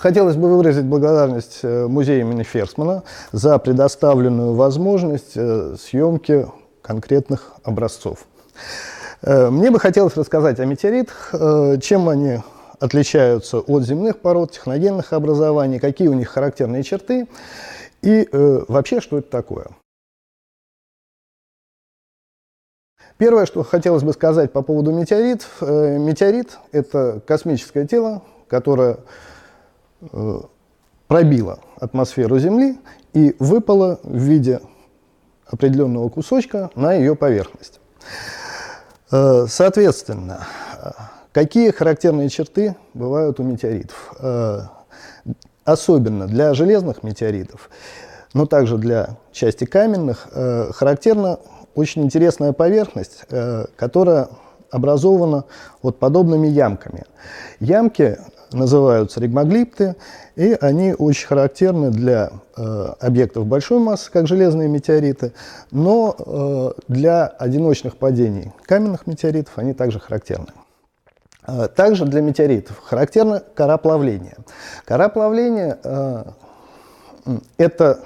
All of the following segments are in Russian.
Хотелось бы выразить благодарность э, музею имени Ферсмана за предоставленную возможность э, съемки конкретных образцов. Мне бы хотелось рассказать о метеоритах, чем они отличаются от земных пород, техногенных образований, какие у них характерные черты и вообще, что это такое. Первое, что хотелось бы сказать по поводу метеоритов. Метеорит – это космическое тело, которое Э, пробила атмосферу Земли и выпала в виде определенного кусочка на ее поверхность. Э, соответственно, какие характерные черты бывают у метеоритов? Э, особенно для железных метеоритов, но также для части каменных, характерна очень интересная поверхность, которая образована вот подобными ямками. Ямки называются ригмоглипты, и они очень характерны для э, объектов большой массы, как железные метеориты, но э, для одиночных падений каменных метеоритов они также характерны. Э, также для метеоритов характерна кора плавления. Кора плавления э, это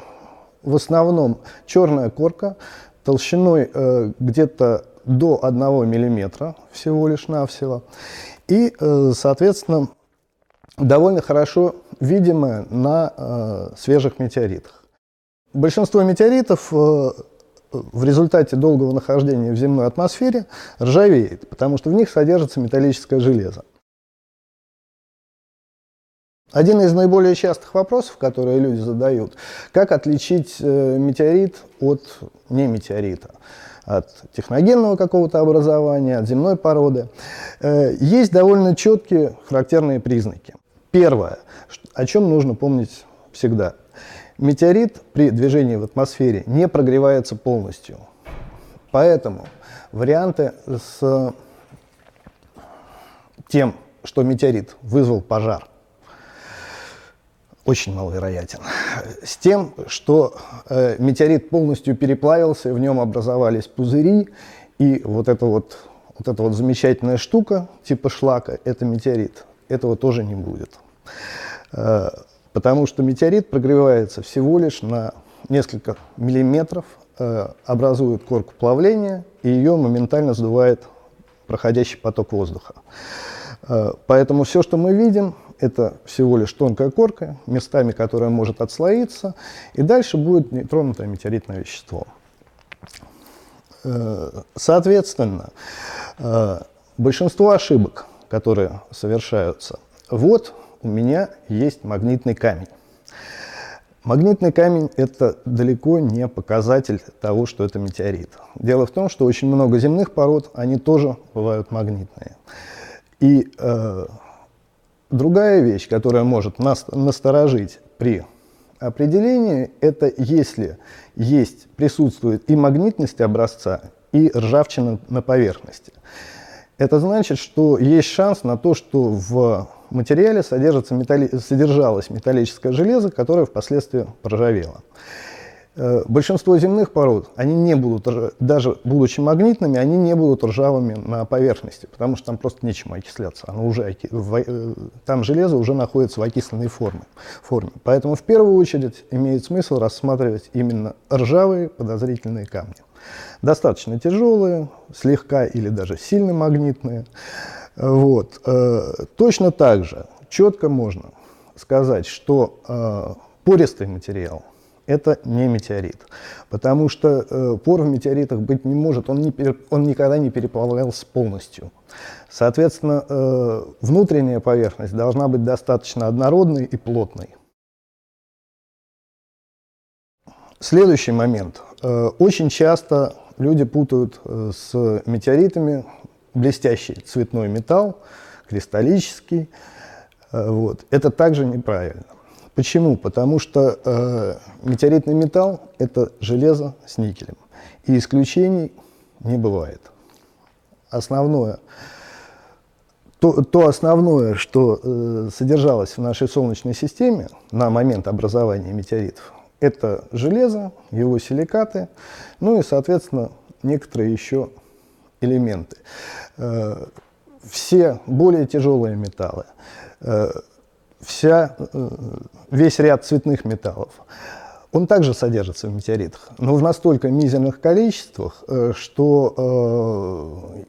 в основном черная корка толщиной э, где-то до 1 мм всего лишь навсего. И, э, соответственно, довольно хорошо видимая на э, свежих метеоритах. Большинство метеоритов э, в результате долгого нахождения в земной атмосфере ржавеет, потому что в них содержится металлическое железо. Один из наиболее частых вопросов, которые люди задают, как отличить э, метеорит от неметеорита, от техногенного какого-то образования, от земной породы. Э, есть довольно четкие характерные признаки. Первое, о чем нужно помнить всегда. Метеорит при движении в атмосфере не прогревается полностью. Поэтому варианты с тем, что метеорит вызвал пожар, очень маловероятен. С тем, что э, метеорит полностью переплавился, в нем образовались пузыри, и вот эта вот, вот эта вот замечательная штука типа шлака, это метеорит. Этого тоже не будет. Э, потому что метеорит прогревается всего лишь на несколько миллиметров, э, образует корку плавления, и ее моментально сдувает проходящий поток воздуха. Э, поэтому все, что мы видим, это всего лишь тонкая корка, местами которая может отслоиться, и дальше будет нетронутое метеоритное вещество. Соответственно, большинство ошибок, которые совершаются, вот у меня есть магнитный камень. Магнитный камень – это далеко не показатель того, что это метеорит. Дело в том, что очень много земных пород, они тоже бывают магнитные. И э, другая вещь, которая может нас насторожить при определении, это если есть, присутствует и магнитность образца, и ржавчина на поверхности. Это значит, что есть шанс на то, что в материале содержится металли... содержалось металлическое железо, которое впоследствии проржавело. Э, большинство земных пород, они не будут, даже будучи магнитными, они не будут ржавыми на поверхности, потому что там просто нечем окисляться. Оно уже, э, там железо уже находится в окисленной форме, форме. Поэтому в первую очередь имеет смысл рассматривать именно ржавые подозрительные камни. Достаточно тяжелые, слегка или даже сильно магнитные. Вот. Э, точно так же четко можно сказать, что э, пористый материал – это не метеорит, потому что э, пор в метеоритах быть не может, он, не, он никогда не переплавлялся полностью. Соответственно, внутренняя поверхность должна быть достаточно однородной и плотной. Следующий момент. Очень часто люди путают с метеоритами блестящий цветной металл, кристаллический. Э, вот. Это также неправильно. Почему? Потому что э, метеоритный металл – это железо с никелем. И исключений не бывает. Основное, то, то основное, что э, содержалось в нашей Солнечной системе на момент образования метеоритов, это железо, его силикаты, ну и, соответственно, некоторые еще элементы. Э, все более тяжелые металлы, э, вся, весь ряд цветных металлов. Он также содержится в метеоритах, но в настолько мизерных количествах, что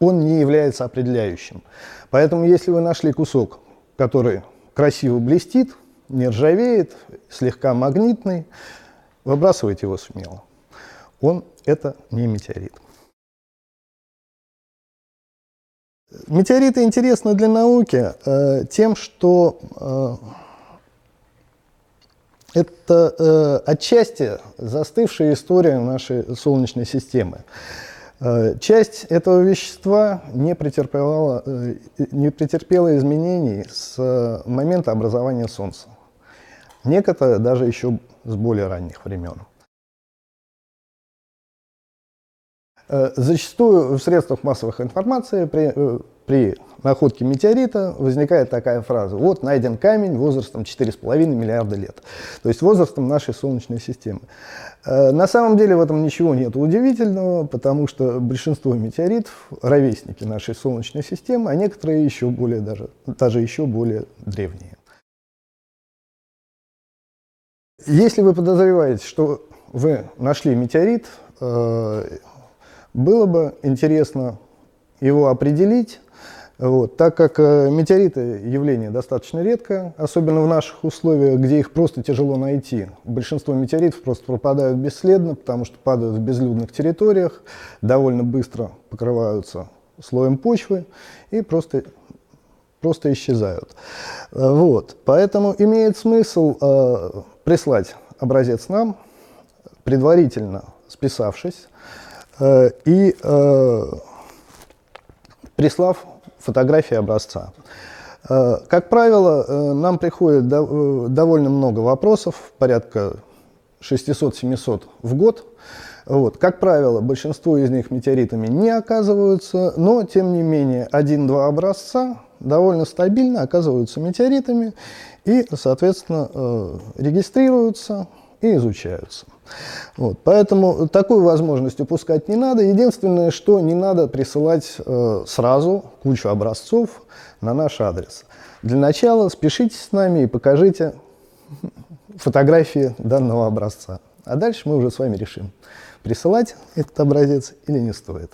он не является определяющим. Поэтому, если вы нашли кусок, который красиво блестит, не ржавеет, слегка магнитный, выбрасывайте его смело. Он это не метеорит. Метеориты интересны для науки э, тем, что э, это э, отчасти застывшая история нашей Солнечной системы. Э, часть этого вещества не претерпела, э, не претерпела изменений с момента образования Солнца. Некоторые даже еще с более ранних времен. Э, зачастую в средствах массовых информации при, при находке метеорита возникает такая фраза. Вот найден камень возрастом 4,5 миллиарда лет. То есть возрастом нашей Солнечной системы. Э, на самом деле в этом ничего нет удивительного, потому что большинство метеоритов – ровесники нашей Солнечной системы, а некоторые еще более даже, даже еще более древние. Если вы подозреваете, что вы нашли метеорит, э, было бы интересно его определить, вот, так как э, метеориты явление достаточно редкое, особенно в наших условиях, где их просто тяжело найти. Большинство метеоритов просто пропадают бесследно, потому что падают в безлюдных территориях, довольно быстро покрываются слоем почвы и просто, просто исчезают. Э, вот, поэтому имеет смысл прислать образец нам, предварительно списавшись, э, и э, прислав фотографии образца. Э, как правило, э, нам приходит э, довольно много вопросов, порядка 600-700 в год. Вот. Как правило, большинство из них метеоритами не оказываются, но, тем не менее, один-два образца довольно стабильно оказываются метеоритами и, соответственно, регистрируются и изучаются. Вот, поэтому такую возможность упускать не надо. Единственное, что не надо присылать э, сразу кучу образцов на наш адрес. Для начала спешите с нами и покажите фотографии данного образца. А дальше мы уже с вами решим, присылать этот образец или не стоит.